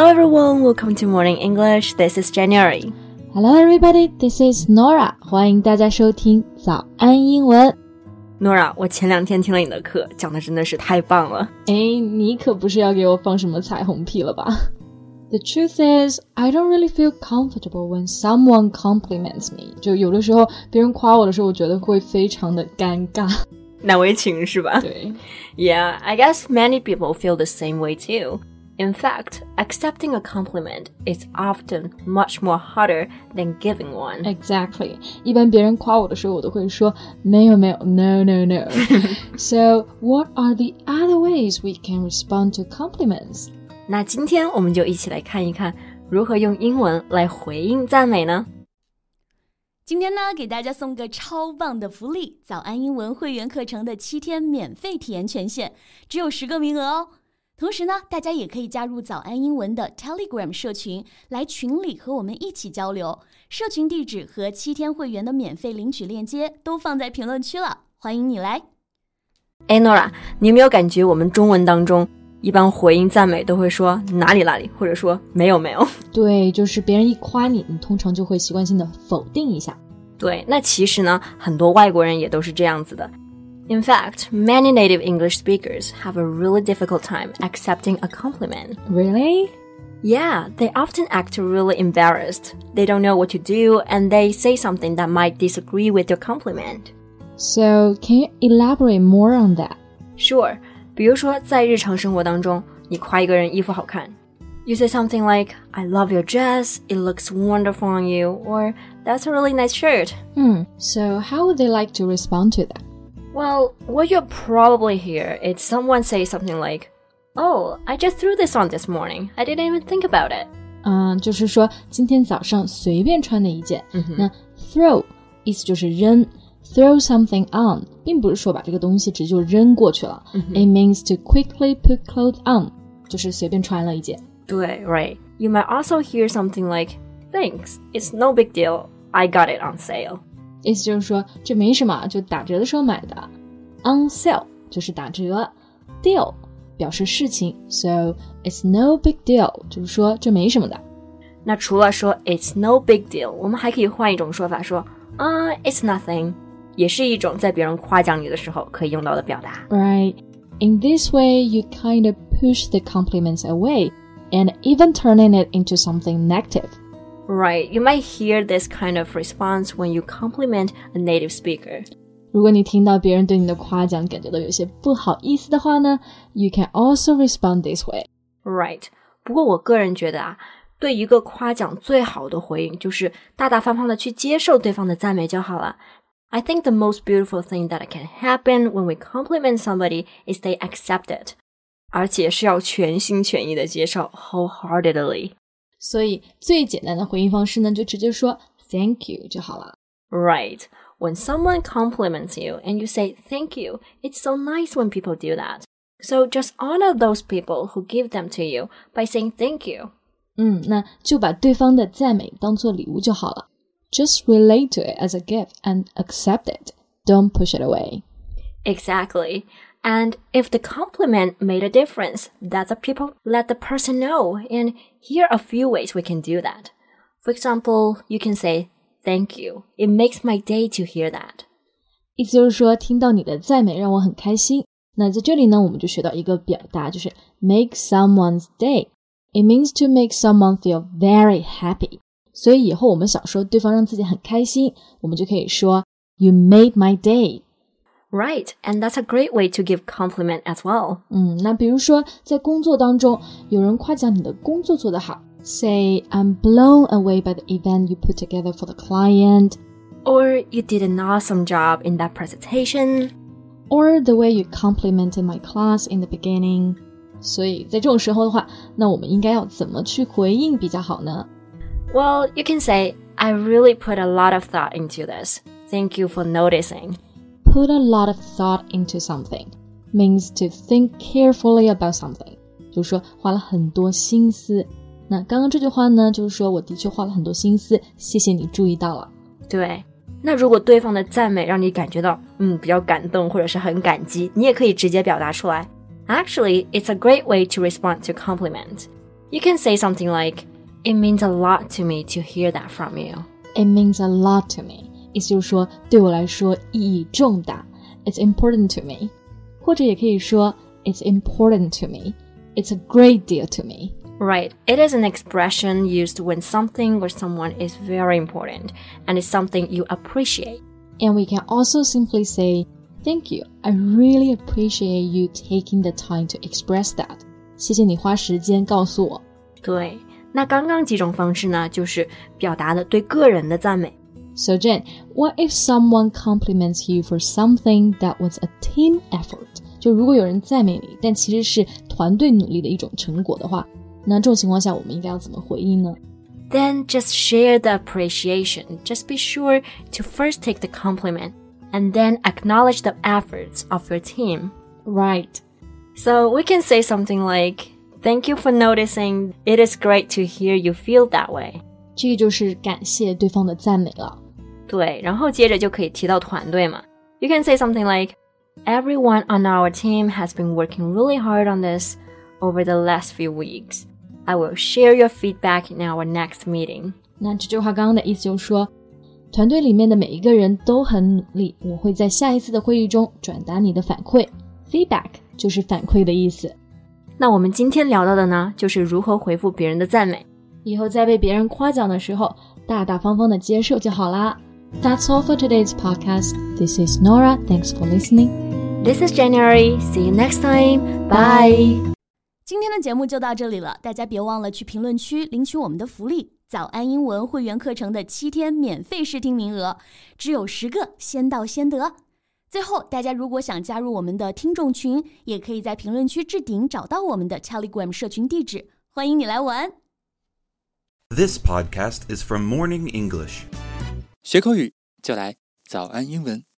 Hello everyone, welcome to Morning English. This is January. Hello everybody, this is Norah. 欢迎大家收听早安英文。Norah，我前两天听了你的课，讲的真的是太棒了。哎，你可不是要给我放什么彩虹屁了吧？The truth is, I don't really feel comfortable when someone compliments me. 就有的时候别人夸我的时候，我觉得会非常的尴尬。难为情是吧？对。Yeah, I guess many people feel the same way too. In fact, accepting a compliment is often much more harder than giving one. Exactly. 一般别人夸我的时候，我都会说没有没有，no no no. so, what are the other ways we can respond to compliments? 那今天我们就一起来看一看如何用英文来回应赞美呢？今天呢，给大家送个超棒的福利——早安英文会员课程的七天免费体验权限，只有十个名额哦。 同时呢，大家也可以加入早安英文的 Telegram 社群，来群里和我们一起交流。社群地址和七天会员的免费领取链接都放在评论区了，欢迎你来。哎，Nora，你有没有感觉我们中文当中一般回应赞美都会说哪里哪里，或者说没有没有？对，就是别人一夸你，你通常就会习惯性的否定一下。对，那其实呢，很多外国人也都是这样子的。In fact, many native English speakers have a really difficult time accepting a compliment. Really? Yeah, they often act really embarrassed. They don't know what to do and they say something that might disagree with your compliment. So, can you elaborate more on that? Sure. 比如说，在日常生活当中，你夸一个人衣服好看，you say something like, "I love your dress. It looks wonderful on you," or "That's a really nice shirt." Hmm. So, how would they like to respond to that? Well, what you'll probably hear is someone say something like, "Oh, I just threw this on this morning. I didn't even think about it." 嗯，就是说今天早上随便穿的一件。嗯、那 throw 意思就是扔，throw something on，并不是说把这个东西直接就扔过去了。嗯、It means to quickly put clothes on，就是随便穿了一件。对，right. You might also hear something like, "Thanks, it's no big deal. I got it on sale." 意思就是说这没什么，就打折的时候买的。On sale 就是打折，deal 表示事情，so it's no big deal 就是说这没什么的。那除了说 it's no big deal，我们还可以换一种说法说啊、uh, it's nothing，也是一种在别人夸奖你的时候可以用到的表达。Right. In this way, you kind of push the compliments away and even turning it into something negative. Right, you might hear this kind of response when you compliment a native speaker. 如果你听到别人对你的夸奖感觉到有些不好意思的话呢，you can also respond this way. Right. 不过我个人觉得啊，对一个夸奖最好的回应就是大大方方的去接受对方的赞美就好了。I think the most beautiful thing that can happen when we compliment somebody is they accept it，而且是要全心全意的接受，wholeheartedly。 所以最简单的回应方式呢，就直接说 Thank you 就好了。Right. When someone compliments you and you say thank you, it's so nice when people do that. So just honor those people who give them to you by saying thank you. 嗯，那就把对方的赞美当做礼物就好了。Just relate to it as a gift and accept it. Don't push it away. Exactly. And if the compliment made a difference, that the people let the person know. And here are a few ways we can do that. For example, you can say, Thank you. It makes my day to hear that. 意思就是说，听到你的赞美让我很开心。那在这里呢，我们就学到一个表达，就是 make someone's day. It means to make someone feel very happy. 所以以后我们想说对方让自己很开心，我们就可以说 You made my day. Right, and that's a great way to give compliment as well. 嗯，那比如说在工作当中，有人夸奖你的工作做得好，say I'm blown away by the event you put together for the client, or you did an awesome job in that presentation, or the way you complimented my class in the beginning. 所以在这种时候的话，那我们应该要怎么去回应比较好呢？Well, you can say I really put a lot of thought into this. Thank you for noticing put a lot of thought into something means to think carefully about something，就是说花了很多心思。那刚刚这句话呢，就是说我的确花了很多心思，谢谢你注意到了。对，那如果对方的赞美让你感觉到嗯比较感动或者是很感激，你也可以直接表达出来。Actually, it's a great way to respond to compliments. You can say something like, It means a lot to me to hear that from you. It means a lot to me， 意思就是说对我来说意义重大。It's important to me，或者也可以说 It's important to me. It's a great deal to me. Right. It is an expression used when something or someone is very important and is something you appreciate. And we can also simply say, Thank you. I really appreciate you taking the time to express that. 谢谢你花时间告诉我。对，那刚刚几种方式呢，就是表达的对个人的赞美。 So Jen, what if someone compliments you for something that was a team effort？就如果有人赞美你，但其实是团队努力的一种成果的话，那这种情况下我们应该要怎么回应呢？Then just share the appreciation. Just be sure to first take the compliment and then acknowledge the efforts of your team. Right. So we can say something like, Thank you for noticing. It is great to hear you feel that way. 这个就是感谢对方的赞美了。 对，然后接着就可以提到团队嘛。You can say something like, Everyone on our team has been working really hard on this over the last few weeks. I will share your feedback in our next meeting. 那这句话刚刚的意思就是说，团队里面的每一个人都很努力，我会在下一次的会议中转达你的反馈。Feedback 就是反馈的意思。那我们今天聊到的呢，就是如何回复别人的赞美。以后在被别人夸奖的时候，大大方方的接受就好啦。That's all for today's podcast. This is Norah. Thanks for listening. This is January. See you next time. Bye. 今天的节目就到这里了，大家别忘了去评论区领取我们的福利——早安英文会员课程的七天免费试听名额，只有十个，先到先得。最后，大家如果想加入我们的听众群，也可以在评论区置顶找到我们的 Telegram 社群地址，欢迎你来玩。This podcast is from Morning English. 学口语就来早安英文。